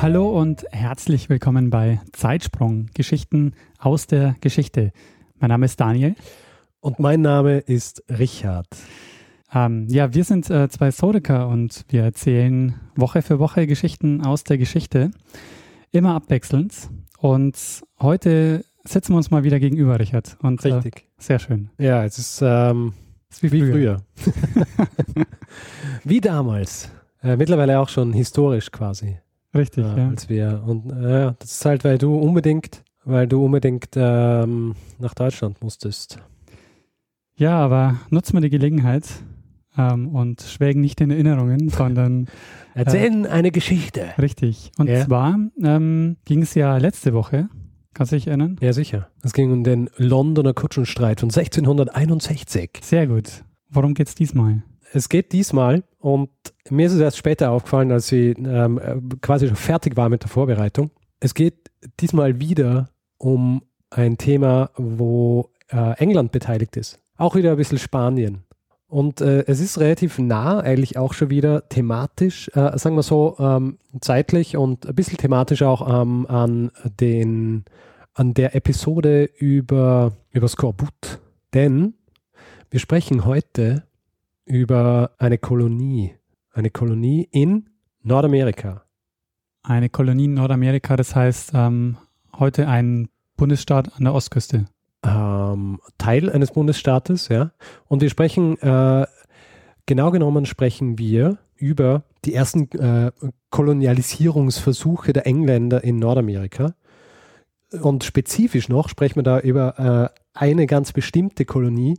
Hallo und herzlich willkommen bei Zeitsprung, Geschichten aus der Geschichte. Mein Name ist Daniel. Und mein Name ist Richard. Ähm, ja, wir sind äh, zwei Historiker und wir erzählen Woche für Woche Geschichten aus der Geschichte, immer abwechselnd. Und heute sitzen wir uns mal wieder gegenüber, Richard. Und, Richtig. Äh, sehr schön. Ja, es ist, ähm, ist wie, wie früher. früher. wie damals. Äh, mittlerweile auch schon historisch quasi. Richtig, äh, ja. Als wir. Und äh, das ist halt, weil du unbedingt, weil du unbedingt ähm, nach Deutschland musstest. Ja, aber nutzen wir die Gelegenheit ähm, und schwelgen nicht in Erinnerungen, sondern erzählen äh, eine Geschichte. Richtig. Und Ja. zwar ähm, ging es ja letzte Woche, kannst du dich erinnern? Ja, sicher. Es ging um den Londoner Kutschenstreit von 1661. Sehr gut. Worum geht's diesmal? Es geht diesmal, und mir ist es erst später aufgefallen, als sie ähm, äh, quasi schon fertig war mit der Vorbereitung. Es geht diesmal wieder um ein Thema, wo äh, England beteiligt ist. Auch wieder ein bisschen Spanien. Und äh, es ist relativ nah, eigentlich auch schon wieder thematisch, äh, sagen wir so, ähm, zeitlich und ein bisschen thematisch auch ähm, an den, an der Episode über, über Skorbut. Denn wir sprechen heute über eine Kolonie. Eine Kolonie in Nordamerika. Eine Kolonie in Nordamerika, das heißt ähm, heute ein Bundesstaat an der Ostküste. Ähm, Teil eines Bundesstaates, ja. Und wir sprechen, äh, genau genommen sprechen wir über die ersten äh, Kolonialisierungsversuche der Engländer in Nordamerika. Und spezifisch noch sprechen wir da über äh, eine ganz bestimmte Kolonie,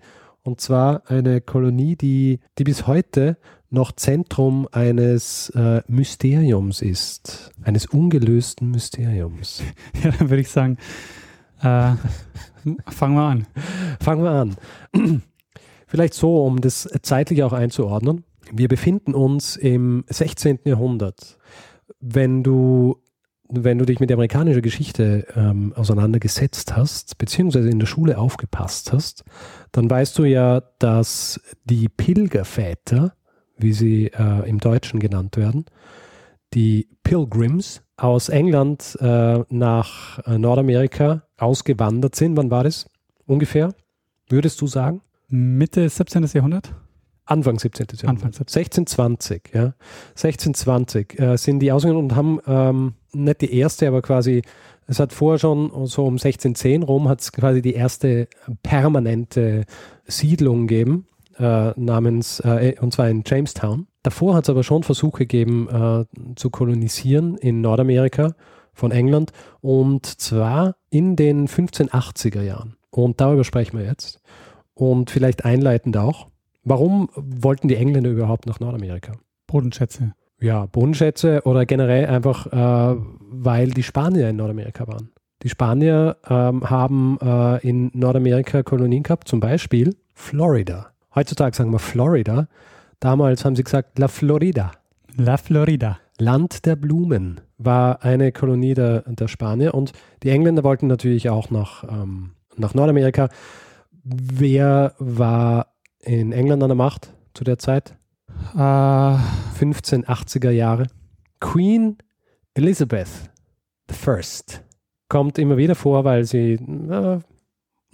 und zwar eine Kolonie, die, die bis heute noch Zentrum eines äh, Mysteriums ist, eines ungelösten Mysteriums. Ja, dann würde ich sagen, äh, fangen wir an. Fangen wir an. Vielleicht so, um das zeitlich auch einzuordnen. Wir befinden uns im 16. Jahrhundert. Wenn du, wenn du dich mit der amerikanischen Geschichte ähm, auseinandergesetzt hast, beziehungsweise in der Schule aufgepasst hast, dann weißt du ja, dass die Pilgerväter, wie sie äh, im Deutschen genannt werden, die Pilgrims aus England äh, nach äh, Nordamerika ausgewandert sind. Wann war das ungefähr? Würdest du sagen? Mitte 17. Jahrhundert? Anfang 17. Jahrhundert. Anfang 17. 1620, ja. 1620 äh, sind die ausgegangen und haben ähm, nicht die erste, aber quasi, es hat vorher schon so um 1610 rum, hat es quasi die erste permanente Siedlung gegeben, äh, namens, äh, und zwar in Jamestown. Davor hat es aber schon Versuche gegeben, äh, zu kolonisieren in Nordamerika von England und zwar in den 1580er Jahren. Und darüber sprechen wir jetzt. Und vielleicht einleitend auch. Warum wollten die Engländer überhaupt nach Nordamerika? Bodenschätze. Ja, Bodenschätze oder generell einfach, äh, weil die Spanier in Nordamerika waren. Die Spanier ähm, haben äh, in Nordamerika Kolonien gehabt, zum Beispiel Florida. Heutzutage sagen wir Florida. Damals haben sie gesagt La Florida. La Florida. Land der Blumen war eine Kolonie der, der Spanier und die Engländer wollten natürlich auch nach, ähm, nach Nordamerika. Wer war in England an der Macht zu der Zeit? Äh, 1580er Jahre. Queen Elizabeth I kommt immer wieder vor, weil sie äh,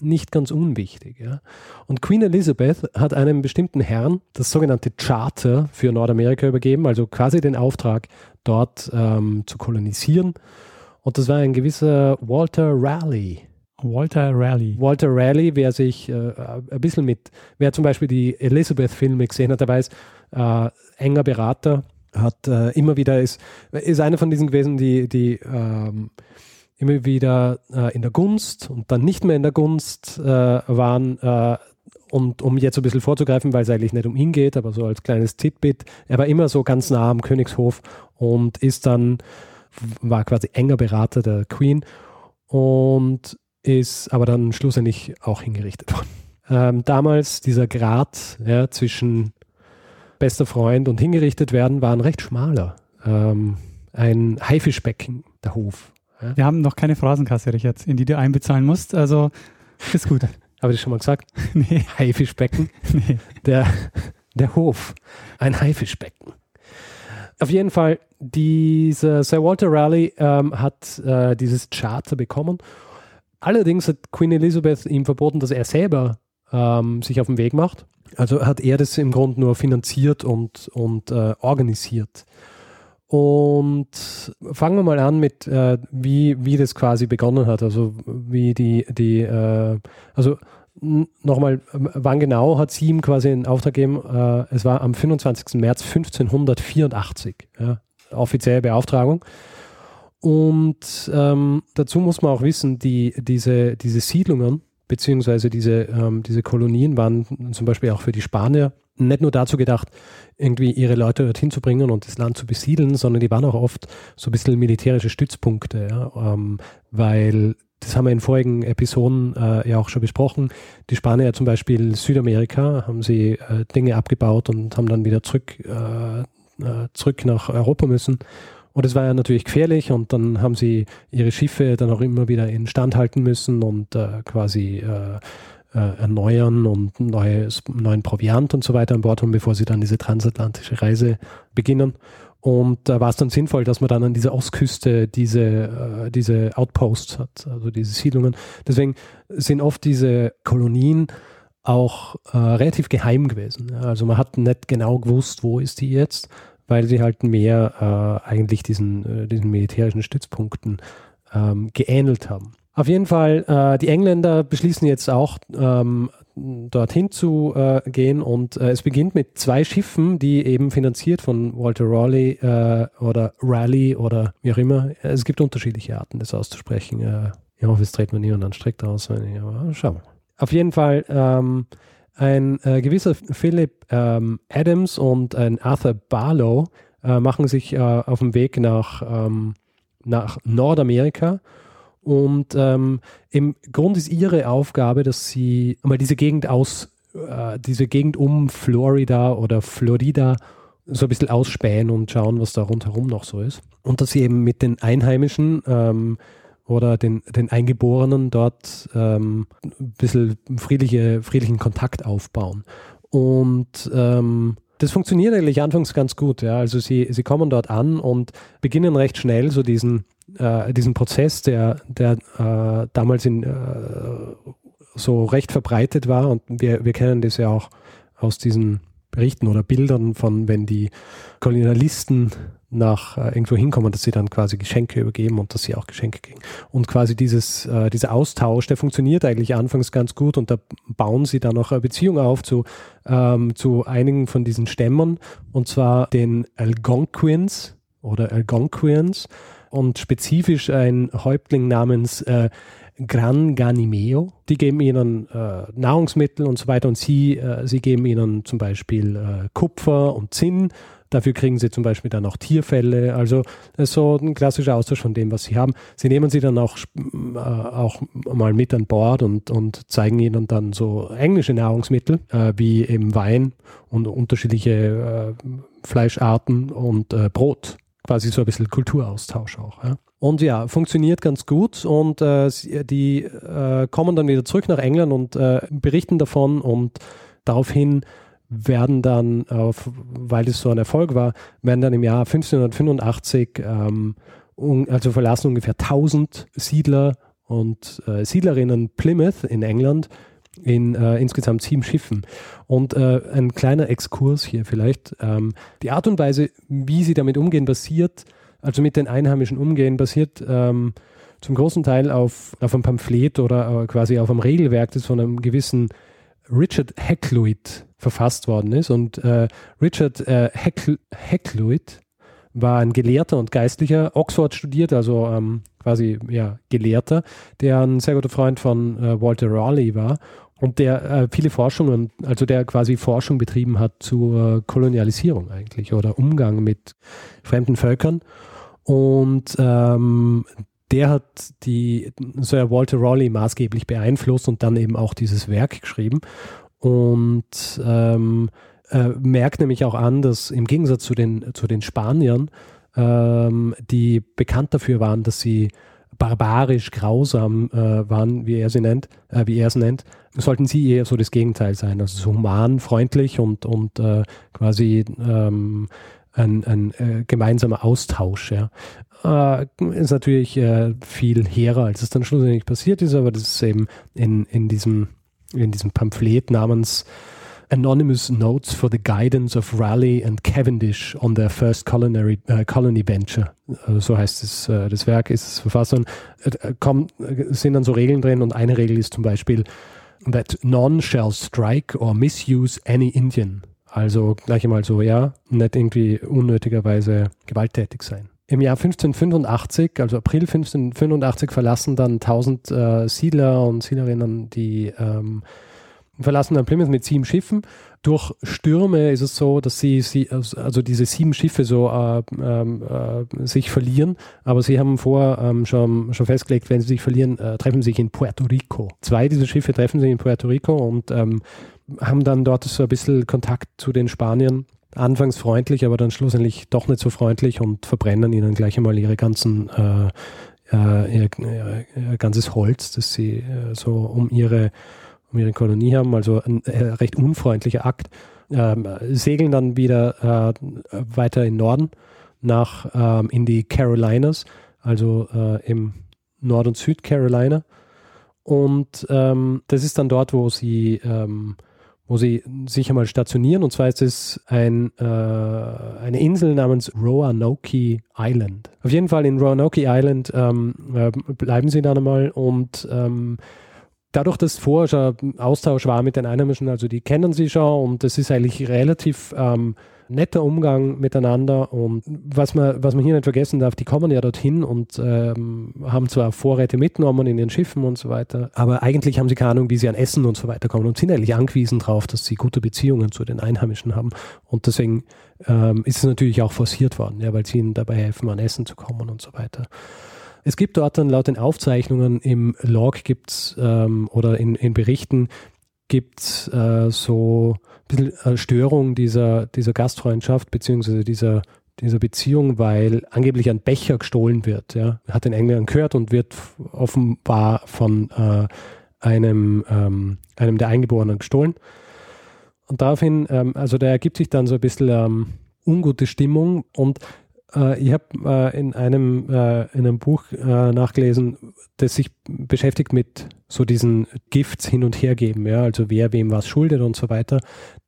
nicht ganz unwichtig. Ja. Und Queen Elizabeth hat einem bestimmten Herrn das sogenannte Charter für Nordamerika übergeben, also quasi den Auftrag, dort ähm, zu kolonisieren. Und das war ein gewisser Walter Raleigh. Walter Raleigh. Walter Raleigh, wer sich äh, ein bisschen mit, wer zum Beispiel die Elizabeth-Filme gesehen hat, der weiß, äh, enger Berater, hat äh, immer wieder, ist, ist einer von diesen gewesen, die, die ähm, immer wieder äh, in der Gunst und dann nicht mehr in der Gunst äh, waren. Äh, und um jetzt ein bisschen vorzugreifen, weil es eigentlich nicht um ihn geht, aber so als kleines Titbit, er war immer so ganz nah am Königshof und ist dann war quasi enger Berater der Queen und ist aber dann schlussendlich auch hingerichtet worden. Ähm, damals dieser Grad ja, zwischen bester Freund und hingerichtet werden war ein recht schmaler. Ähm, ein Haifischbecken, der Hof. Ja. Wir haben noch keine Phrasenkasse, Richard, in die du einbezahlen musst, also ist gut. Habe ich das schon mal gesagt? nee. Haifischbecken. Nee. Der, der Hof. Ein Haifischbecken. Auf jeden Fall, dieser Sir Walter Raleigh ähm, hat äh, dieses Charter bekommen. Allerdings hat Queen Elizabeth ihm verboten, dass er selber ähm, sich auf den Weg macht. Also hat er das im Grunde nur finanziert und, und äh, organisiert. Und fangen wir mal an mit, äh, wie, wie das quasi begonnen hat. Also wie die, die äh, also nochmal, wann genau hat sie ihm quasi einen Auftrag gegeben? Äh, es war am 25. März 1584, ja, offizielle Beauftragung. Und ähm, dazu muss man auch wissen, die, diese, diese Siedlungen beziehungsweise diese, ähm, diese Kolonien waren zum Beispiel auch für die Spanier nicht nur dazu gedacht, irgendwie ihre Leute dorthin zu bringen und das Land zu besiedeln, sondern die waren auch oft so ein bisschen militärische Stützpunkte, ja, ähm, weil das haben wir in vorigen Episoden äh, ja auch schon besprochen. Die Spanier zum Beispiel Südamerika haben sie äh, Dinge abgebaut und haben dann wieder zurück, äh, äh zurück nach Europa müssen. Und es war ja natürlich gefährlich und dann haben sie ihre Schiffe dann auch immer wieder in Stand halten müssen und äh, quasi äh, äh, erneuern und neues, neuen Proviant und so weiter an Bord haben, bevor sie dann diese transatlantische Reise beginnen. Und da war es dann sinnvoll, dass man dann an dieser Ostküste diese, äh, diese Outposts hat, also diese Siedlungen. Deswegen sind oft diese Kolonien auch äh, relativ geheim gewesen. Also man hat nicht genau gewusst, wo ist die jetzt, weil sie halt mehr äh, eigentlich diesen, äh, diesen militärischen Stützpunkten ähm, geähnelt haben. Auf jeden Fall, äh, die Engländer beschließen jetzt auch, ähm, dorthin zu äh, gehen und äh, es beginnt mit zwei Schiffen, die eben finanziert von Walter Raleigh äh, oder Raleigh oder wie auch immer. Es gibt unterschiedliche Arten, das auszusprechen. Äh, ich hoffe, es dreht man niemand an strikt aus, aber schauen wir. Auf jeden Fall, ähm, ein äh, gewisser Philip ähm, Adams und ein Arthur Barlow äh, machen sich äh, auf den Weg nach, ähm, nach Nordamerika. Und ähm, im Grund ist ihre Aufgabe, dass sie mal diese Gegend aus, äh, diese Gegend um Florida oder Florida so ein bisschen ausspähen und schauen, was da rundherum noch so ist. Und dass sie eben mit den Einheimischen ähm, oder den, den Eingeborenen dort ähm, ein bisschen friedliche, friedlichen Kontakt aufbauen. Und ähm, das funktioniert eigentlich anfangs ganz gut. Ja. Also sie, sie kommen dort an und beginnen recht schnell so diesen, äh, diesen Prozess, der, der äh, damals in, äh, so recht verbreitet war. Und wir, wir kennen das ja auch aus diesen Berichten oder Bildern von, wenn die Kolonialisten nach äh, irgendwo hinkommen, dass sie dann quasi Geschenke übergeben und dass sie auch Geschenke kriegen. Und quasi dieses, äh, dieser Austausch, der funktioniert eigentlich anfangs ganz gut und da bauen sie dann auch eine Beziehung auf zu, ähm, zu einigen von diesen Stämmen und zwar den Algonquins oder Algonquians und spezifisch ein Häuptling namens äh, Gran Ganimeo. Die geben ihnen äh, Nahrungsmittel und so weiter und sie, äh, sie geben ihnen zum Beispiel äh, Kupfer und Zinn Dafür kriegen sie zum Beispiel dann auch Tierfälle. Also so ein klassischer Austausch von dem, was sie haben. Sie nehmen sie dann auch, äh, auch mal mit an Bord und, und zeigen ihnen dann so englische Nahrungsmittel, äh, wie eben Wein und unterschiedliche äh, Fleischarten und äh, Brot. Quasi so ein bisschen Kulturaustausch auch. Ja. Und ja, funktioniert ganz gut und äh, die äh, kommen dann wieder zurück nach England und berichten davon und daraufhin werden dann, auf, weil das so ein Erfolg war, werden dann im Jahr 1585, ähm, un, also verlassen ungefähr 1000 Siedler und äh, Siedlerinnen Plymouth in England in äh, insgesamt sieben Schiffen. Und äh, ein kleiner Exkurs hier vielleicht. Ähm, die Art und Weise, wie sie damit umgehen, basiert, also mit den Einheimischen umgehen, basiert ähm, zum großen Teil auf, auf einem Pamphlet oder äh, quasi auf einem Regelwerk, das von einem gewissen Richard Hakluyt verfasst worden ist. Und äh, Richard äh, Hakluyt war ein Gelehrter und Geistlicher, Oxford studiert, also ähm, quasi ja, Gelehrter, der ein sehr guter Freund von äh, Walter Raleigh war und der äh, viele Forschungen, also der quasi Forschung betrieben hat zur Kolonialisierung eigentlich oder Umgang mit fremden Völkern. Und ähm, der hat die Sir Walter Raleigh maßgeblich beeinflusst und dann eben auch dieses Werk geschrieben. Und ähm, äh, merkt nämlich auch an, dass im Gegensatz zu den, zu den Spaniern, ähm, die bekannt dafür waren, dass sie barbarisch grausam äh, waren, wie er sie nennt, äh, wie er es nennt, sollten sie eher so das Gegenteil sein, also so human, freundlich und, und äh, quasi ähm, ein, ein äh, gemeinsamer Austausch. Ja. Äh, ist natürlich äh, viel hehrer, als es dann schlussendlich passiert ist, aber das ist eben in, in, diesem, in diesem Pamphlet namens Anonymous Notes for the Guidance of Raleigh and Cavendish on their First Culinary, uh, Colony Venture. Also so heißt es, uh, das Werk ist es verfasst. Und, uh, kommen, sind dann so Regeln drin und eine Regel ist zum Beispiel, that none shall strike or misuse any Indian. Also gleich einmal so, ja, nicht irgendwie unnötigerweise gewalttätig sein. Im Jahr 1585, also April 1585, verlassen dann 1000 äh, Siedler und Siedlerinnen die ähm, verlassen dann Plymouth mit sieben Schiffen. Durch Stürme ist es so, dass sie, sie also diese sieben Schiffe so äh, äh, sich verlieren, aber sie haben vor ähm, schon, schon festgelegt, wenn sie sich verlieren, äh, treffen sie sich in Puerto Rico. Zwei dieser Schiffe treffen sich in Puerto Rico und ähm, haben dann dort so ein bisschen Kontakt zu den Spaniern. Anfangs freundlich, aber dann schlussendlich doch nicht so freundlich und verbrennen ihnen gleich einmal ihre ganzen äh, äh, ihr, ihr, ihr, ganzes Holz, das sie äh, so um ihre um ihre Kolonie haben, also ein äh, recht unfreundlicher Akt, ähm, segeln dann wieder äh, weiter in Norden nach ähm, in die Carolinas, also äh, im Nord- und Südcarolina. Und ähm, das ist dann dort, wo sie, ähm, wo sie sich einmal stationieren. Und zwar ist es ein, äh, eine Insel namens Roanoke Island. Auf jeden Fall in Roanoke Island ähm, äh, bleiben sie dann einmal und ähm, dadurch, dass vorher schon Austausch war mit den Einheimischen, also die kennen sie schon und es ist eigentlich relativ ähm, netter Umgang miteinander und was man, was man hier nicht vergessen darf, die kommen ja dorthin und ähm, haben zwar Vorräte mitgenommen in ihren Schiffen und so weiter, aber eigentlich haben sie keine Ahnung, wie sie an Essen und so weiter kommen und sind eigentlich angewiesen darauf, dass sie gute Beziehungen zu den Einheimischen haben und deswegen ähm, ist es natürlich auch forciert worden, ja, weil sie ihnen dabei helfen, an Essen zu kommen und so weiter. Es gibt dort dann laut den Aufzeichnungen im Log gibt's ähm, oder in, in Berichten gibt es äh, so bisschen äh, Störung dieser, dieser Gastfreundschaft beziehungsweise dieser, dieser Beziehung, weil angeblich ein Becher gestohlen wird. Ja. Hat in England gehört und wird offenbar von äh, einem, ähm, einem der Eingeborenen gestohlen. Und daraufhin, ähm, also da ergibt sich dann so ein bisschen ähm, ungute Stimmung und äh, ich habe äh, in, einem, äh, in einem Buch äh, nachgelesen, das sich beschäftigt mit so diesen Gifts hin und her geben, ja, also wer wem was schuldet und so weiter,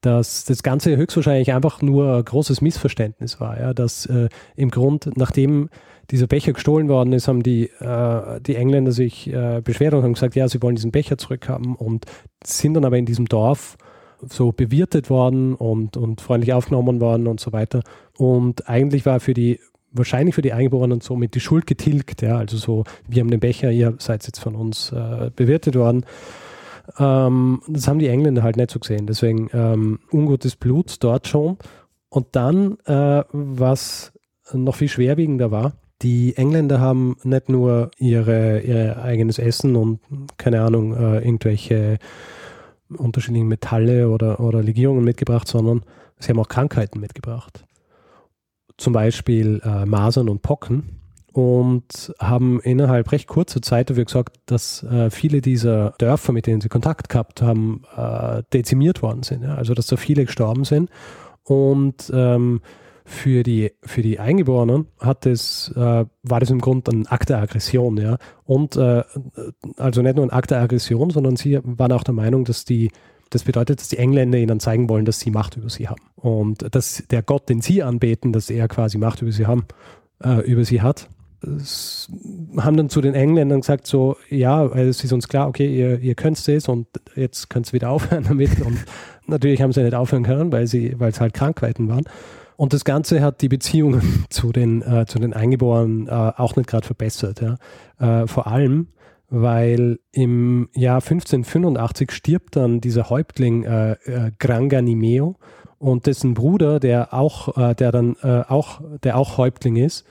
dass das Ganze höchstwahrscheinlich einfach nur ein großes Missverständnis war, ja, dass äh, im Grund, nachdem dieser Becher gestohlen worden ist, haben die, äh, die Engländer sich beschwert und haben gesagt, ja, sie wollen diesen Becher zurückhaben und sind dann aber in diesem Dorf so bewirtet worden und, und freundlich aufgenommen worden und so weiter. Und eigentlich war für die, wahrscheinlich für die Eingeborenen somit die Schuld getilgt. Ja, also so, wir haben den Becher, ihr seid jetzt von uns äh, bewirtet worden. Ähm, das haben die Engländer halt nicht so gesehen. Deswegen ähm, ungutes Blut dort schon. Und dann, äh, was noch viel schwerwiegender war, die Engländer haben nicht nur ihre, ihr eigenes Essen und keine Ahnung, äh, irgendwelche unterschiedlichen Metalle oder, oder Legierungen mitgebracht, sondern sie haben auch Krankheiten mitgebracht. Zum Beispiel äh, Masern und Pocken und haben innerhalb recht kurzer Zeit dafür gesorgt, dass äh, viele dieser Dörfer, mit denen sie Kontakt gehabt haben, äh, dezimiert worden sind. Ja? Also dass da viele gestorben sind. Und ähm, für die, für die Eingeborenen hat es, äh, war das im Grunde ein Akt der Aggression, ja. Und äh, also nicht nur ein Akt der Aggression, sondern sie waren auch der Meinung, dass die, das bedeutet, dass die Engländer ihnen zeigen wollen, dass sie Macht über sie haben. Und dass der Gott, den sie anbeten, dass er quasi Macht über sie haben, äh, über sie hat. Haben dann zu den Engländern gesagt, so, ja, es ist uns klar, okay, ihr, ihr könnt es und jetzt könnt ihr wieder aufhören damit. Und natürlich haben sie nicht aufhören können, weil sie, weil es halt Krankheiten waren. Und das Ganze hat die Beziehungen zu den, äh, zu den Eingeborenen äh, auch nicht gerade verbessert. Ja. Äh, vor allem, weil im Jahr 1585 stirbt dann dieser Häuptling äh, äh, Granganimeo und dessen Bruder, der auch, äh, der dann äh, auch, der auch Häuptling ist,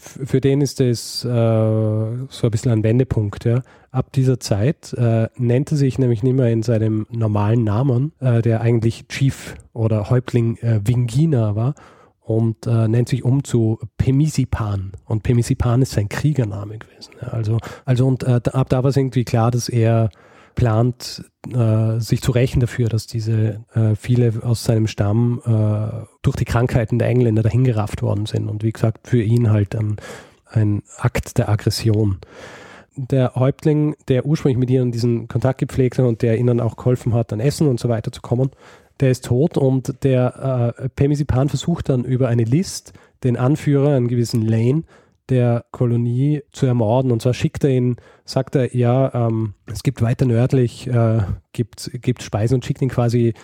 für den ist es äh, so ein bisschen ein Wendepunkt. Ja. Ab dieser Zeit äh, nennt er sich nämlich nicht mehr in seinem normalen Namen, äh, der eigentlich Chief oder Häuptling äh, Vingina war, und äh, nennt sich um zu Pemisipan. Und Pemisipan ist sein Kriegername gewesen. Ja. Also, also und äh, ab da war es irgendwie klar, dass er plant, äh, sich zu rächen dafür, dass diese äh, viele aus seinem Stamm äh, durch die Krankheiten der Engländer dahingerafft worden sind. Und wie gesagt, für ihn halt ein, ein Akt der Aggression. Der Häuptling, der ursprünglich mit ihnen diesen Kontakt gepflegt hat und der ihnen auch geholfen hat, an Essen und so weiter zu kommen, der ist tot und der äh, Pemisipan versucht dann über eine List den Anführer, einen gewissen Lane, der Kolonie zu ermorden. Und zwar schickt er ihn, sagt er, ja, ähm, es gibt weiter nördlich, äh, gibt, gibt Speisen und schickt ihn quasi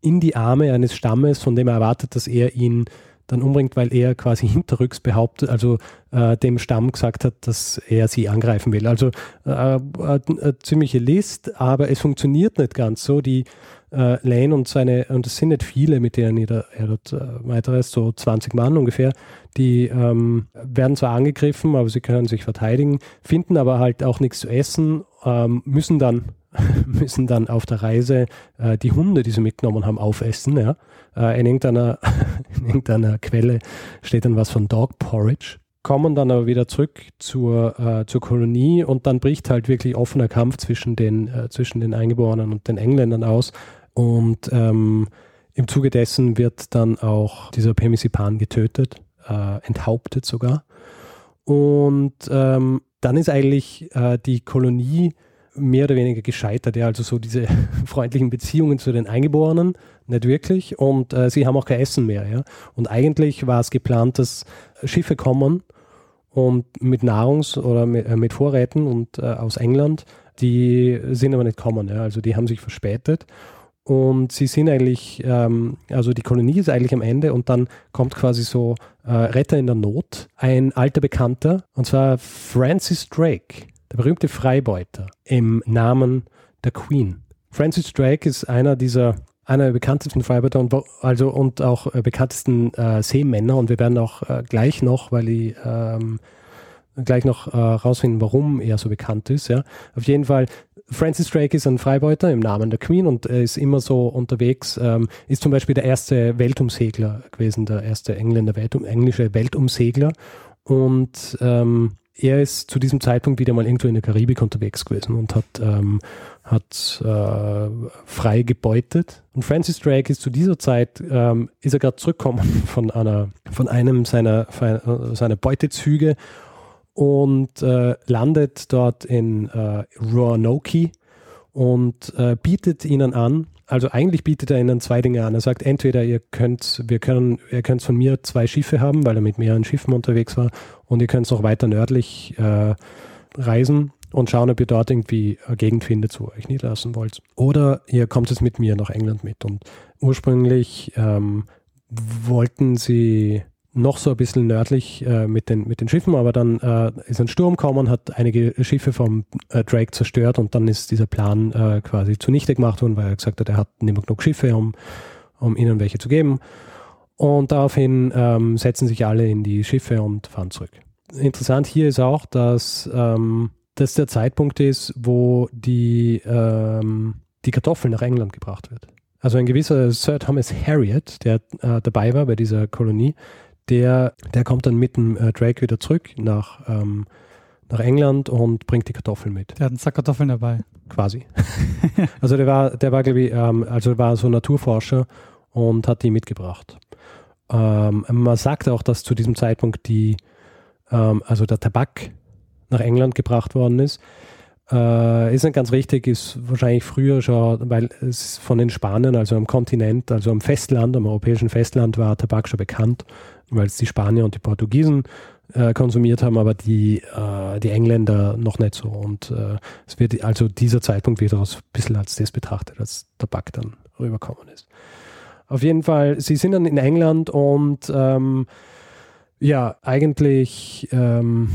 in die Arme eines Stammes, von dem er erwartet, dass er ihn dann umbringt, weil er quasi hinterrücks behauptet, also äh, dem Stamm gesagt hat, dass er sie angreifen will. Also äh, eine ziemliche List, aber es funktioniert nicht ganz so. Die äh, Lane und seine, und es sind nicht viele, mit denen er, er dort äh, weiter ist, so 20 Mann ungefähr, die ähm, werden zwar angegriffen, aber sie können sich verteidigen, finden aber halt auch nichts zu essen, ähm, müssen dann müssen dann auf der Reise äh, die Hunde, die sie mitgenommen haben, aufessen. Ja. Äh, in, irgendeiner, in irgendeiner Quelle steht dann was von Dog Porridge kommen dann aber wieder zurück zur, äh, zur Kolonie und dann bricht halt wirklich offener Kampf zwischen den, äh, zwischen den Eingeborenen und den Engländern aus. Und ähm, im Zuge dessen wird dann auch dieser Pemisipan getötet, äh, enthauptet sogar. Und ähm, dann ist eigentlich äh, die Kolonie mehr oder weniger gescheitert. Ja, also so diese freundlichen Beziehungen zu den Eingeborenen, nicht wirklich. Und äh, sie haben auch kein Essen mehr. Ja. Und eigentlich war es geplant, dass Schiffe kommen und mit Nahrungs- oder mit, äh, mit Vorräten und äh, aus England, die sind aber nicht gekommen. Ja. Also die haben sich verspätet. Und sie sind eigentlich, ähm, also die Kolonie ist eigentlich am Ende und dann kommt quasi so äh, Retter in der Not, ein alter Bekannter, und zwar Francis Drake, der berühmte Freibeuter im Namen der Queen. Francis Drake ist einer dieser, einer der bekanntesten Freibeuter und, also, und auch äh, bekanntesten äh, Seemänner und wir werden auch äh, gleich noch, weil ich ähm, gleich noch äh, rausfinden, warum er so bekannt ist. Ja. Auf jeden Fall, Francis Drake ist ein Freibeuter im Namen der Queen und er ist immer so unterwegs, ähm, ist zum Beispiel der erste Weltumsegler gewesen, der erste Engländer Weltum, englische Weltumsegler und ähm, er ist zu diesem Zeitpunkt wieder mal irgendwo in der Karibik unterwegs gewesen und hat, ähm, hat äh, frei gebeutet. Und Francis Drake ist zu dieser Zeit, ähm, ist er gerade zurückgekommen von einer, von einem seiner, seiner Beutezüge und äh, landet dort in äh, Roanoke und äh, bietet ihnen an, also eigentlich bietet er ihnen zwei Dinge an. Er sagt, entweder ihr könnt, wir können, ihr könnt von mir zwei Schiffe haben, weil er mit mehreren Schiffen unterwegs war, und ihr könnt noch weiter nördlich äh, reisen und schauen, ob ihr dort irgendwie eine Gegend findet, wo ihr euch niederlassen wollt. Oder ihr kommt jetzt mit mir nach England mit. Und ursprünglich ähm, wollten sie noch so ein bisschen nördlich äh, mit, den, mit den Schiffen, aber dann äh, ist ein Sturm gekommen, hat einige Schiffe vom äh, Drake zerstört und dann ist dieser Plan äh, quasi zunichte gemacht worden, weil er gesagt hat, er hat nicht mehr genug Schiffe, um, um ihnen welche zu geben. Und daraufhin ähm, setzen sich alle in die Schiffe und fahren zurück. Interessant hier ist auch, dass ähm, das der Zeitpunkt ist, wo die, ähm, die Kartoffel nach England gebracht wird. Also ein gewisser Sir Thomas Harriot, der äh, dabei war bei dieser Kolonie, der, der kommt dann mit dem äh, Drake wieder zurück nach, ähm, nach England und bringt die Kartoffeln mit. Der hat einen Sack Kartoffeln dabei. Quasi. also der war, der war, glaube ich, ähm, also war so Naturforscher und hat die mitgebracht. Ähm, man sagt auch, dass zu diesem Zeitpunkt die, ähm, also der Tabak nach England gebracht worden ist. Äh, ist nicht ganz richtig, ist wahrscheinlich früher schon, weil es von den Spaniern, also am Kontinent, also am Festland, am europäischen Festland war Tabak schon bekannt weil es die Spanier und die Portugiesen äh, konsumiert haben, aber die, äh, die Engländer noch nicht so. Und äh, es wird also dieser Zeitpunkt wird ein bisschen als das betrachtet, als Tabak dann rüberkommen ist. Auf jeden Fall, sie sind dann in England und ähm, ja, eigentlich ähm,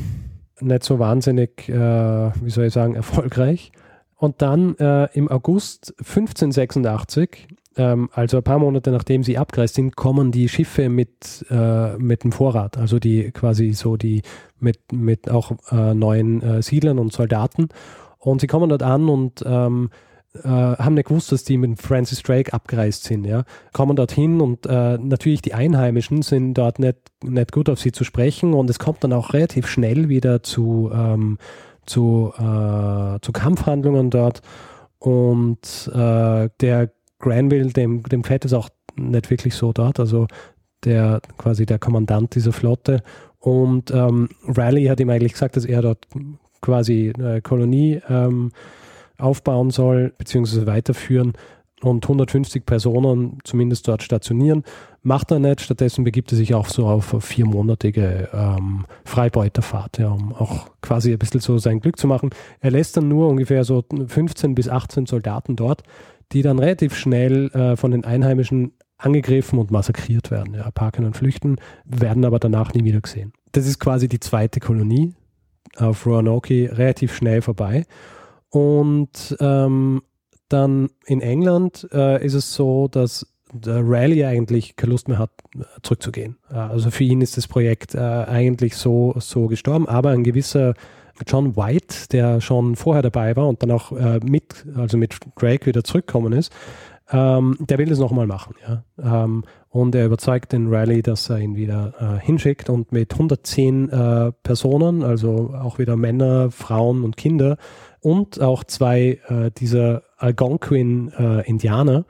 nicht so wahnsinnig, äh, wie soll ich sagen, erfolgreich. Und dann äh, im August 1586 ähm, also ein paar Monate nachdem sie abgereist sind, kommen die Schiffe mit, äh, mit dem Vorrat, also die quasi so die mit, mit auch äh, neuen äh, Siedlern und Soldaten. Und sie kommen dort an und ähm, äh, haben nicht gewusst, dass die mit Francis Drake abgereist sind, ja. Kommen dorthin und äh, natürlich die Einheimischen sind dort nicht, nicht gut auf sie zu sprechen und es kommt dann auch relativ schnell wieder zu, ähm, zu, äh, zu Kampfhandlungen dort und äh, der Granville, dem, dem gefällt es auch nicht wirklich so dort, also der quasi der Kommandant dieser Flotte und ähm, Riley hat ihm eigentlich gesagt, dass er dort quasi eine Kolonie ähm, aufbauen soll, beziehungsweise weiterführen und 150 Personen zumindest dort stationieren. Macht er nicht, stattdessen begibt er sich auch so auf viermonatige ähm, Freibeuterfahrt, ja, um auch quasi ein bisschen so sein Glück zu machen. Er lässt dann nur ungefähr so 15 bis 18 Soldaten dort, die dann relativ schnell äh, von den Einheimischen angegriffen und massakriert werden. Ja, können flüchten, werden aber danach nie wieder gesehen. Das ist quasi die zweite Kolonie auf Roanoke relativ schnell vorbei. Und ähm, dann in England äh, ist es so, dass der Rally eigentlich keine Lust mehr hat, zurückzugehen. Äh, also für ihn ist das Projekt äh, eigentlich so, so gestorben, aber ein gewisser John White, der schon vorher dabei war und dann auch äh, mit, also mit Drake wieder zurückgekommen ist, ähm, der will das nochmal machen. Ja? Ähm, und er überzeugt den Riley, dass er ihn wieder äh, hinschickt und mit 110 äh, Personen, also auch wieder Männer, Frauen und Kinder, und auch zwei äh, dieser Algonquin-Indianer,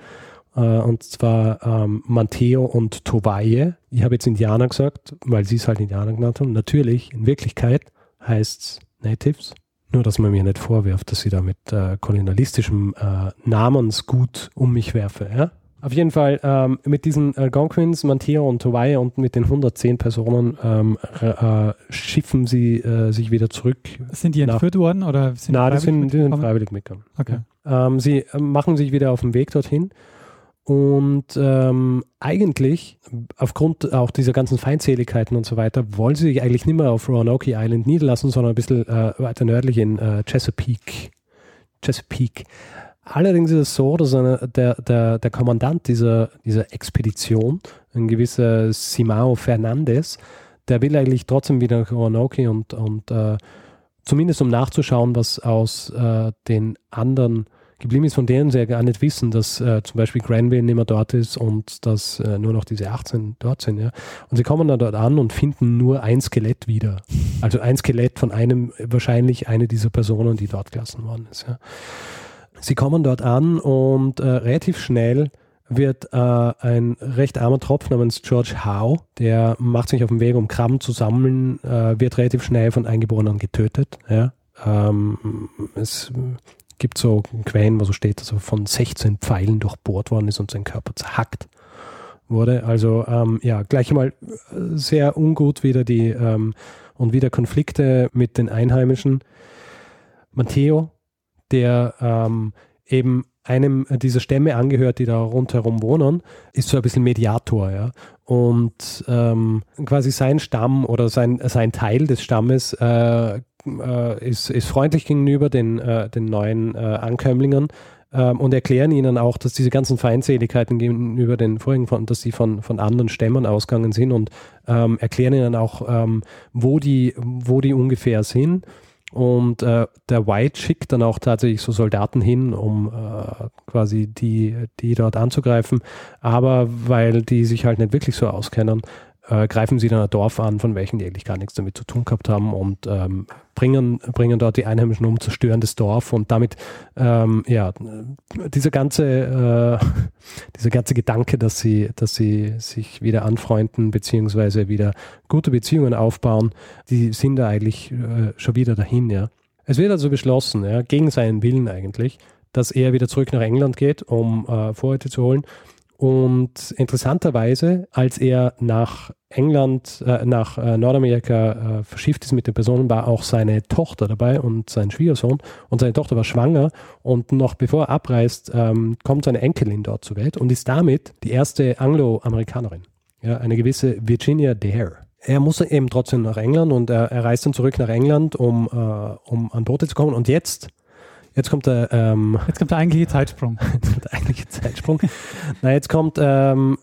äh, äh, und zwar ähm, Manteo und Tobaye. Ich habe jetzt Indianer gesagt, weil sie es halt Indianer genannt haben. Natürlich, in Wirklichkeit heißt es Natives. Nur, dass man mir nicht vorwirft, dass ich da mit äh, kolonialistischem äh, Namensgut um mich werfe. Ja? Auf jeden Fall ähm, mit diesen Algonquins, Manteo und Hawaii und mit den 110 Personen ähm, äh, schiffen sie äh, sich wieder zurück. Sind die entführt worden oder sind Nein, die, sind, die sind freiwillig mitgekommen. Okay. Ähm, sie äh, machen sich wieder auf den Weg dorthin und ähm, eigentlich, aufgrund auch dieser ganzen Feindseligkeiten und so weiter, wollen sie sich eigentlich nicht mehr auf Roanoke Island niederlassen, sondern ein bisschen äh, weiter nördlich in äh, Chesapeake. Chesapeake. Allerdings ist es so, dass eine, der, der, der Kommandant dieser, dieser Expedition, ein gewisser Simao Fernandez, der will eigentlich trotzdem wieder nach Roanoke und, und äh, zumindest um nachzuschauen, was aus äh, den anderen geblieben ist, von denen sie ja gar nicht wissen, dass äh, zum Beispiel Granville nicht mehr dort ist und dass äh, nur noch diese 18 dort sind. Ja? Und sie kommen dann dort an und finden nur ein Skelett wieder. Also ein Skelett von einem, wahrscheinlich eine dieser Personen, die dort gelassen worden ist. Ja? Sie kommen dort an und äh, relativ schnell wird äh, ein recht armer Tropf namens George Howe, der macht sich auf den Weg, um Krabben zu sammeln, äh, wird relativ schnell von Eingeborenen getötet. Ja? Ähm, es gibt so Quellen, wo so steht, dass er von 16 Pfeilen durchbohrt worden ist und sein Körper zerhackt wurde. Also ähm, ja, gleich mal sehr ungut wieder die ähm, und wieder Konflikte mit den Einheimischen. Matteo der ähm, eben einem dieser Stämme angehört, die da rundherum wohnen, ist so ein bisschen Mediator, ja. Und ähm, quasi sein Stamm oder sein, sein Teil des Stammes äh, äh, ist, ist freundlich gegenüber den, äh, den neuen äh, Ankömmlingen ähm, und erklären ihnen auch, dass diese ganzen Feindseligkeiten gegenüber den vorigen, von, dass sie von, von anderen Stämmen ausgegangen sind und ähm, erklären ihnen auch, ähm, wo, die, wo die ungefähr sind und äh, der White schickt dann auch tatsächlich so Soldaten hin, um äh, quasi die, die dort anzugreifen. Aber weil die sich halt nicht wirklich so auskennen, äh, greifen sie dann ein Dorf an, von welchen die eigentlich gar nichts damit zu tun gehabt haben und ähm, bringen, bringen dort die Einheimischen um, zerstören das Dorf und damit, ähm, ja, dieser ganze, äh, dieser ganze Gedanke, dass sie, dass sie sich wieder anfreunden, beziehungsweise wieder gute Beziehungen aufbauen, die sind da eigentlich äh, schon wieder dahin, ja. Es wird also beschlossen, ja, gegen seinen Willen eigentlich, dass er wieder zurück nach England geht, um äh, Vorräte zu holen und interessanterweise, als er nach England, äh, nach äh, Nordamerika äh, verschifft ist mit den Personen, war auch seine Tochter dabei und sein Schwiegersohn. Und seine Tochter war schwanger. Und noch bevor er abreist, ähm, kommt seine Enkelin dort zur Welt und ist damit die erste Anglo-Amerikanerin. Ja, eine gewisse Virginia Dare. Er muss eben trotzdem nach England und er, er reist dann zurück nach England, um, äh, um an Boote zu kommen. Und jetzt Jetzt kommt der, ähm, Jetzt kommt der eigentliche Zeitsprung. jetzt kommt der eigentliche Zeitsprung. Na, jetzt kommt, ähm,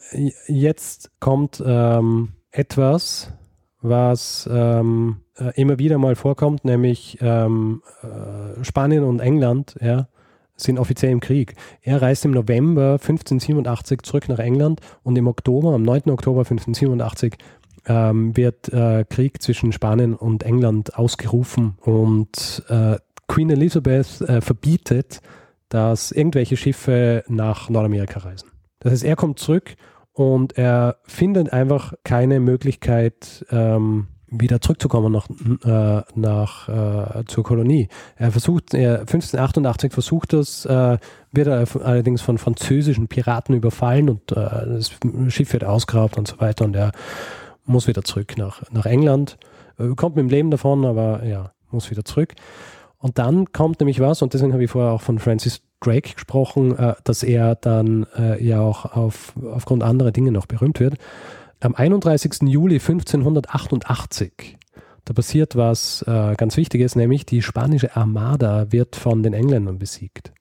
jetzt kommt ähm, etwas, was ähm, äh, immer wieder mal vorkommt, nämlich ähm, äh, Spanien und England, ja, sind offiziell im Krieg. Er reist im November 1587 zurück nach England und im Oktober, am 9. Oktober 1587, ähm, wird äh, Krieg zwischen Spanien und England ausgerufen und äh, Queen Elizabeth äh, verbietet, dass irgendwelche Schiffe nach Nordamerika reisen. Das heißt, er kommt zurück und er findet einfach keine Möglichkeit, ähm, wieder zurückzukommen nach, äh, nach äh, zur Kolonie. Er versucht, er 1588 versucht das, äh, wird er allerdings von französischen Piraten überfallen und äh, das Schiff wird ausgeraubt und so weiter und er muss wieder zurück nach, nach England. Äh, kommt mit dem Leben davon, aber ja, muss wieder zurück. Und dann kommt nämlich was, und deswegen habe ich vorher auch von Francis Drake gesprochen, äh, dass er dann äh, ja auch auf, aufgrund anderer Dinge noch berühmt wird. Am 31. Juli 1588, da passiert was äh, ganz Wichtiges, nämlich die spanische Armada wird von den Engländern besiegt.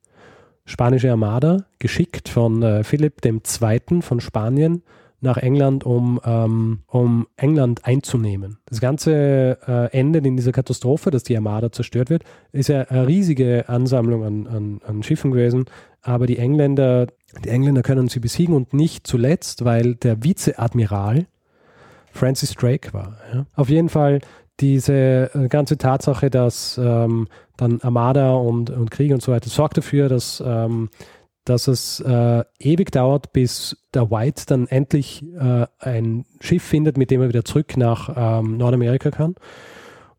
Spanische Armada, geschickt von äh, Philipp II. von Spanien, nach England, um, ähm, um England einzunehmen. Das Ganze äh, endet in dieser Katastrophe, dass die Armada zerstört wird. Ist ja eine riesige Ansammlung an, an, an Schiffen gewesen, aber die Engländer, die Engländer können sie besiegen und nicht zuletzt, weil der Vizeadmiral Francis Drake war. Ja. Auf jeden Fall diese äh, ganze Tatsache, dass ähm, dann Armada und, und Krieg und so weiter sorgt dafür, dass ähm, dass es äh, ewig dauert, bis der White dann endlich äh, ein Schiff findet, mit dem er wieder zurück nach ähm, Nordamerika kann.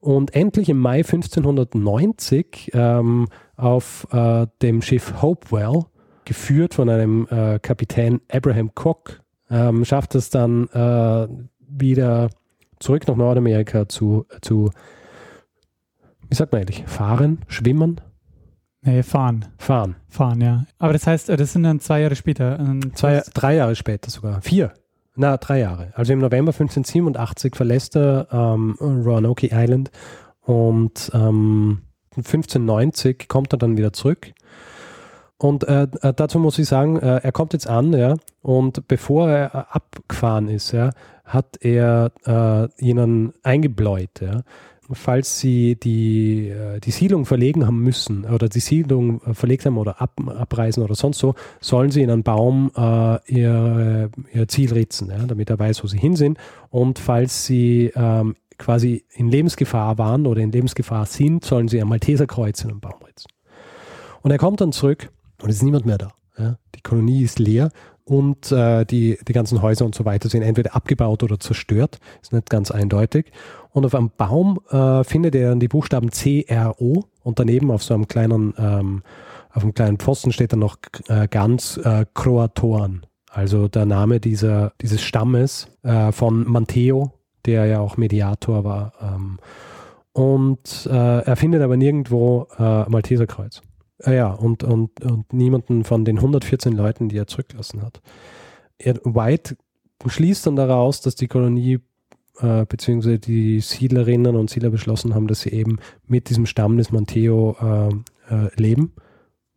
Und endlich im Mai 1590 ähm, auf äh, dem Schiff Hopewell, geführt von einem äh, Kapitän Abraham Cook, ähm, schafft es dann äh, wieder zurück nach Nordamerika zu, zu, wie sagt man eigentlich, fahren, schwimmen, Nee, fahren. Fahren. Fahren, ja. Aber das heißt, äh, das sind dann zwei Jahre später. Zwei, drei Jahre später sogar. Vier. Na, drei Jahre. Also im November 1587 verlässt er ähm, Roanoke Island und ähm, 1590 kommt er dann wieder zurück. Und äh, äh, dazu muss ich sagen, äh, er kommt jetzt an, ja, und bevor er äh, abgefahren ist, ja, hat er äh, ihnen eingebläut, ja falls sie die, äh, die Siedlung verlegen haben müssen oder die Siedlung äh, verlegt haben oder ab, abreisen oder sonst so, sollen sie in einen Baum äh, ihr, ihr Ziel ritzen, ja, damit er weiß, wo sie hin sind. Und falls sie ähm, quasi in Lebensgefahr waren oder in Lebensgefahr sind, sollen sie ein Malteserkreuz in einen Baum ritzen. Und er kommt dann zurück und es ist niemand mehr da. Ja. Die Kolonie ist leer und äh, die, die ganzen Häuser und so weiter sind entweder abgebaut oder zerstört. Ist nicht ganz eindeutig. Und auf einem Baum äh, findet er dann die Buchstaben C, R, O und daneben auf so einem kleinen, ähm, auf einem kleinen Pfosten steht dann noch äh, ganz äh, Croatoren. Also der Name dieser, dieses Stammes äh, von Manteo, der ja auch Mediator war. Ähm, und äh, er findet aber nirgendwo äh, Malteserkreuz. Äh, ja, und, und, und niemanden von den 114 Leuten, die er zurückgelassen hat. Er, White schließt dann daraus, dass die Kolonie äh, beziehungsweise die Siedlerinnen und Siedler beschlossen haben, dass sie eben mit diesem Stamm des Manteo äh, äh, leben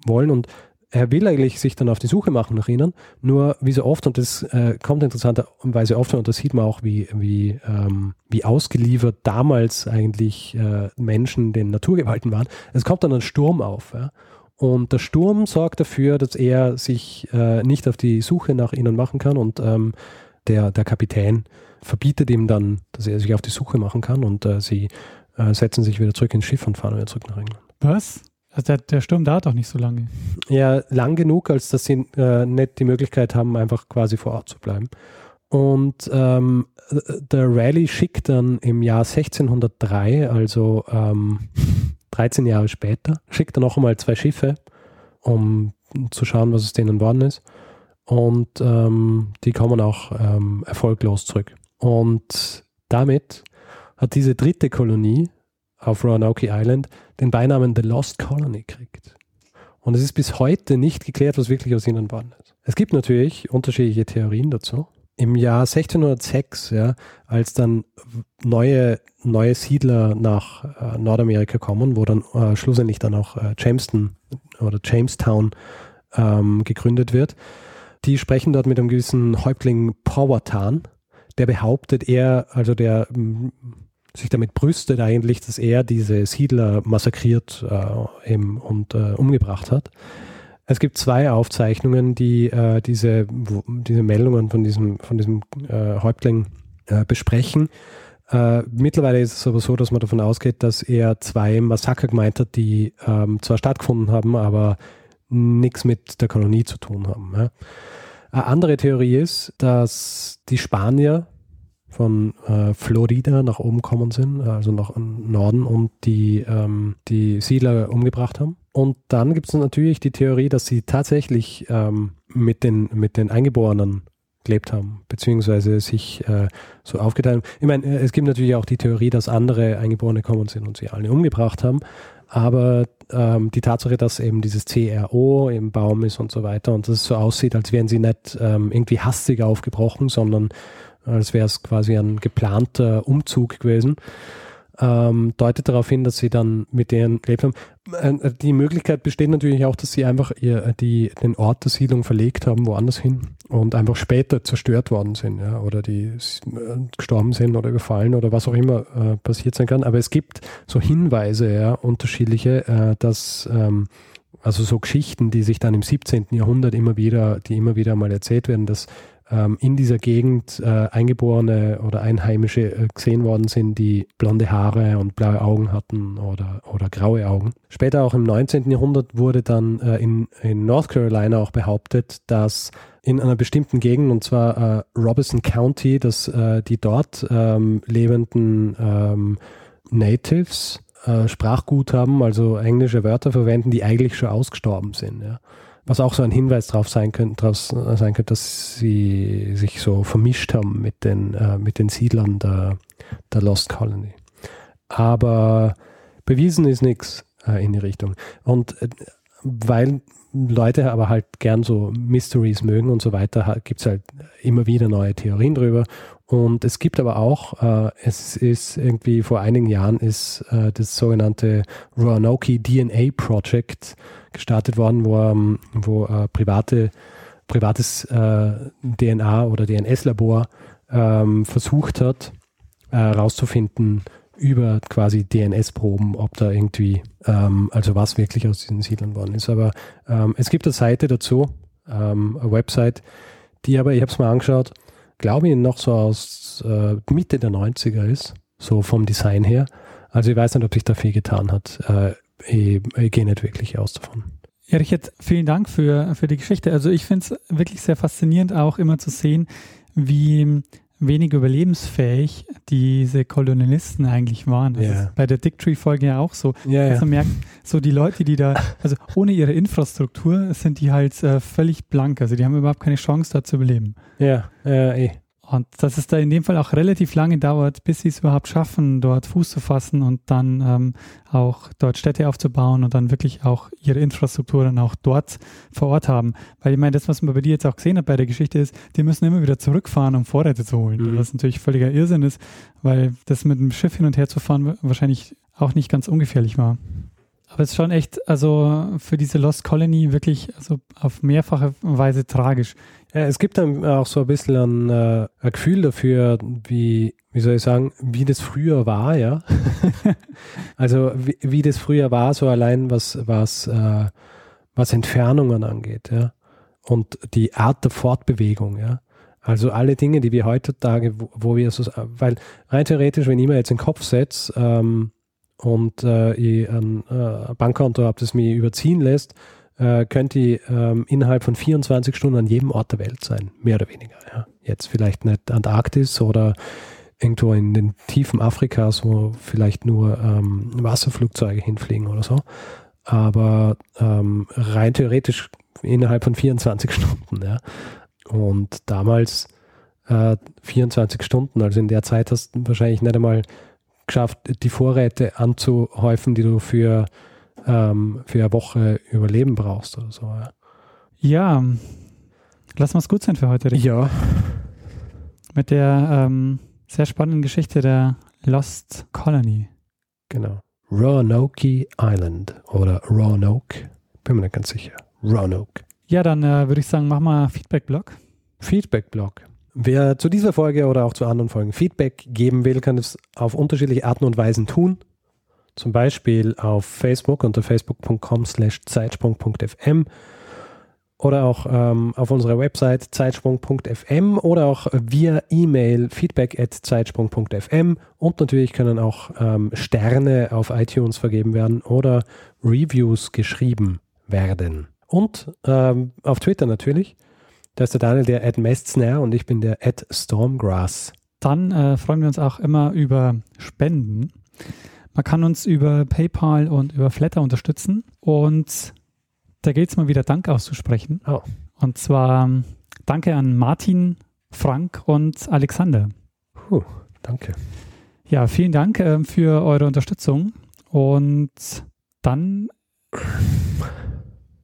wollen. Und er will eigentlich sich dann auf die Suche machen nach ihnen, nur wie so oft, und das äh, kommt interessanterweise oft, und das sieht man auch, wie, wie, ähm, wie ausgeliefert damals eigentlich äh, Menschen den Naturgewalten waren. Es kommt dann ein Sturm auf. Ja? Und der Sturm sorgt dafür, dass er sich äh, nicht auf die Suche nach ihnen machen kann und ähm, der, der Kapitän verbietet ihm dann, dass er sich auf die Suche machen kann und äh, sie äh, setzen sich wieder zurück ins Schiff und fahren wieder zurück nach England. Was? Also der, der Sturm dauert doch nicht so lange. Ja, lang genug, als dass sie äh, nicht die Möglichkeit haben, einfach quasi vor Ort zu bleiben. Und ähm, der Raleigh schickt dann im Jahr 1603, also ähm, 13 Jahre später, schickt er noch einmal zwei Schiffe, um zu schauen, was es denen geworden ist. Und ähm, die kommen auch ähm, erfolglos zurück. Und damit hat diese dritte Kolonie auf Roanoke Island den Beinamen The Lost Colony gekriegt. Und es ist bis heute nicht geklärt, was wirklich aus ihnen geworden ist. Es gibt natürlich unterschiedliche Theorien dazu. im Jahr 1606, ja, als dann neue, neue Siedler nach äh, Nordamerika kommen, wo dann äh, schlussendlich dann auch äh, Jamestown oder Jamestown ähm, gegründet wird, die sprechen dort mit einem gewissen Häuptling Powhatan, der behauptet, er, also der m, sich damit brüstet eigentlich, dass er diese Siedler massakriert äh, und äh, umgebracht hat. Es gibt zwei Aufzeichnungen, die äh, diese, diese Meldungen von diesem, von diesem äh, Häuptling äh, besprechen. Äh, mittlerweile ist es aber so, dass man davon ausgeht, dass er zwei Massaker gemeint hat, die ähm, zwar stattgefunden haben, aber nichts mit der Kolonie zu tun haben. Ja. Eine andere Theorie ist, dass die Spanier von äh, Florida nach oben kommen sind, also nach Norden und die, ähm, die Siedler umgebracht haben. Und dann gibt es natürlich die Theorie, dass sie tatsächlich ähm, mit, den, mit den Eingeborenen gelebt haben, beziehungsweise sich äh, so aufgeteilt haben. Ich meine, es gibt natürlich auch die Theorie, dass andere Eingeborene kommen sind und sie alle umgebracht haben, aber ähm, die Tatsache, dass eben dieses CRO im Baum ist und so weiter und dass es so aussieht, als wären sie nicht ähm, irgendwie hastig aufgebrochen, sondern als wäre es quasi ein geplanter Umzug gewesen, ähm, deutet darauf hin, dass sie dann mit denen gelebt haben. Äh, die Möglichkeit besteht natürlich auch, dass sie einfach ihr, die, den Ort der Siedlung verlegt haben, woanders hin und einfach später zerstört worden sind, ja, oder die äh, gestorben sind oder gefallen oder was auch immer äh, passiert sein kann. Aber es gibt so Hinweise, ja, unterschiedliche, äh, dass ähm, also so Geschichten, die sich dann im 17. Jahrhundert immer wieder, die immer wieder mal erzählt werden, dass ähm, in dieser Gegend äh, Eingeborene oder Einheimische äh, gesehen worden sind, die blonde Haare und blaue Augen hatten oder, oder graue Augen. Später auch im 19. Jahrhundert wurde dann äh, in, in North Carolina auch behauptet, dass in einer bestimmten Gegend, und zwar äh, Robeson County, dass äh, die dort ähm, lebenden ähm, Natives äh, Sprachgut haben, also englische Wörter verwenden, die eigentlich schon ausgestorben sind. Ja was auch so ein Hinweis darauf sein könnte, drauf sein könnte, dass sie sich so vermischt haben mit den, äh, mit den Siedlern der, der Lost Colony. Aber bewiesen ist nichts äh, in die Richtung. Und äh, weil Leute aber halt gern so Mysteries mögen und so weiter, gibt es halt immer wieder neue Theorien drüber. Und es gibt aber auch, äh, es ist irgendwie vor einigen Jahren ist äh, das sogenannte Roanoke DNA Project gestartet worden, wo, ähm, wo äh, private, privates äh, DNA oder DNS-Labor ähm, versucht hat, herauszufinden äh, über quasi DNS-Proben, ob da irgendwie, ähm, also was wirklich aus diesen Siedlern worden ist. Aber ähm, es gibt eine Seite dazu, ähm, eine Website, die aber, ich habe es mal angeschaut, glaube ich, noch so aus äh, Mitte der 90er ist, so vom Design her. Also ich weiß nicht, ob sich da viel getan hat. Äh, ich, ich gehe nicht wirklich aus davon. Ja, Richard, vielen Dank für, für die Geschichte. Also ich finde es wirklich sehr faszinierend, auch immer zu sehen, wie wenig überlebensfähig diese Kolonialisten eigentlich waren. Das yeah. ist bei der Dick Tree Folge ja auch so. Yeah, also man merkt, so die Leute, die da, also ohne ihre Infrastruktur sind die halt äh, völlig blank. Also die haben überhaupt keine Chance da zu überleben. Ja, ja, eh. Und dass es da in dem Fall auch relativ lange dauert, bis sie es überhaupt schaffen, dort Fuß zu fassen und dann ähm, auch dort Städte aufzubauen und dann wirklich auch ihre Infrastruktur dann auch dort vor Ort haben. Weil ich meine, das, was man bei dir jetzt auch gesehen hat bei der Geschichte ist, die müssen immer wieder zurückfahren, um Vorräte zu holen. Mhm. Was natürlich völliger Irrsinn ist, weil das mit dem Schiff hin und her zu fahren wahrscheinlich auch nicht ganz ungefährlich war. Aber es ist schon echt, also für diese Lost Colony wirklich also auf mehrfache Weise tragisch. Ja, es gibt dann auch so ein bisschen ein, äh, ein Gefühl dafür, wie, wie soll ich sagen, wie das früher war, ja. also wie, wie das früher war, so allein was, was, äh, was Entfernungen angeht, ja. Und die Art der Fortbewegung, ja. Also alle Dinge, die wir heutzutage, wo, wo wir so, weil rein theoretisch, wenn ich mir jetzt den Kopf setze ähm, und äh, ich ein äh, Bankkonto habe, das mich überziehen lässt, äh, könnte ich ähm, innerhalb von 24 Stunden an jedem Ort der Welt sein, mehr oder weniger. Ja. Jetzt vielleicht nicht Antarktis oder irgendwo in den Tiefen Afrikas, wo vielleicht nur ähm, Wasserflugzeuge hinfliegen oder so. Aber ähm, rein theoretisch innerhalb von 24 Stunden. Ja. Und damals äh, 24 Stunden, also in der Zeit hast du wahrscheinlich nicht einmal geschafft, die Vorräte anzuhäufen, die du für ähm, für eine Woche Überleben brauchst oder so. Ja, ja lass mal es gut sein für heute. Richtig? Ja. mit der ähm, sehr spannenden Geschichte der Lost Colony. Genau. Roanoke Island oder Roanoke. Bin mir nicht ganz sicher. Roanoke. Ja, dann äh, würde ich sagen, mach mal Feedback-Blog. Feedback-Blog. Wer zu dieser Folge oder auch zu anderen Folgen Feedback geben will, kann es auf unterschiedliche Arten und Weisen tun. Zum Beispiel auf Facebook unter facebook.com slash zeitsprung.fm oder auch ähm, auf unserer Website zeitsprung.fm oder auch via E-Mail feedback at zeitsprung.fm und natürlich können auch ähm, Sterne auf iTunes vergeben werden oder Reviews geschrieben werden. Und ähm, auf Twitter natürlich. Da ist der Daniel der at Mestzner und ich bin der at Stormgrass. Dann äh, freuen wir uns auch immer über Spenden. Man kann uns über PayPal und über Flatter unterstützen und da gilt es mal wieder Dank auszusprechen. Oh. Und zwar ähm, danke an Martin, Frank und Alexander. Puh, danke. Ja, vielen Dank äh, für eure Unterstützung. Und dann,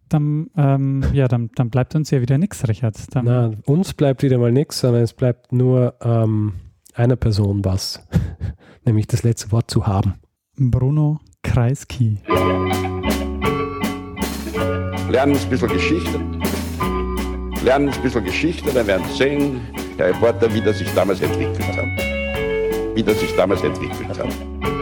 dann, ähm, ja, dann, dann bleibt uns ja wieder nichts, Richard. Dann, Na, uns bleibt wieder mal nichts, sondern es bleibt nur ähm, einer Person was, nämlich das letzte Wort zu haben. Bruno Kreisky. Lernen ein bisschen Geschichte. Lernen ein bisschen Geschichte, dann werden Sie sehen, der Reporter, wie das sich damals entwickelt hat. Wie das sich damals entwickelt hat.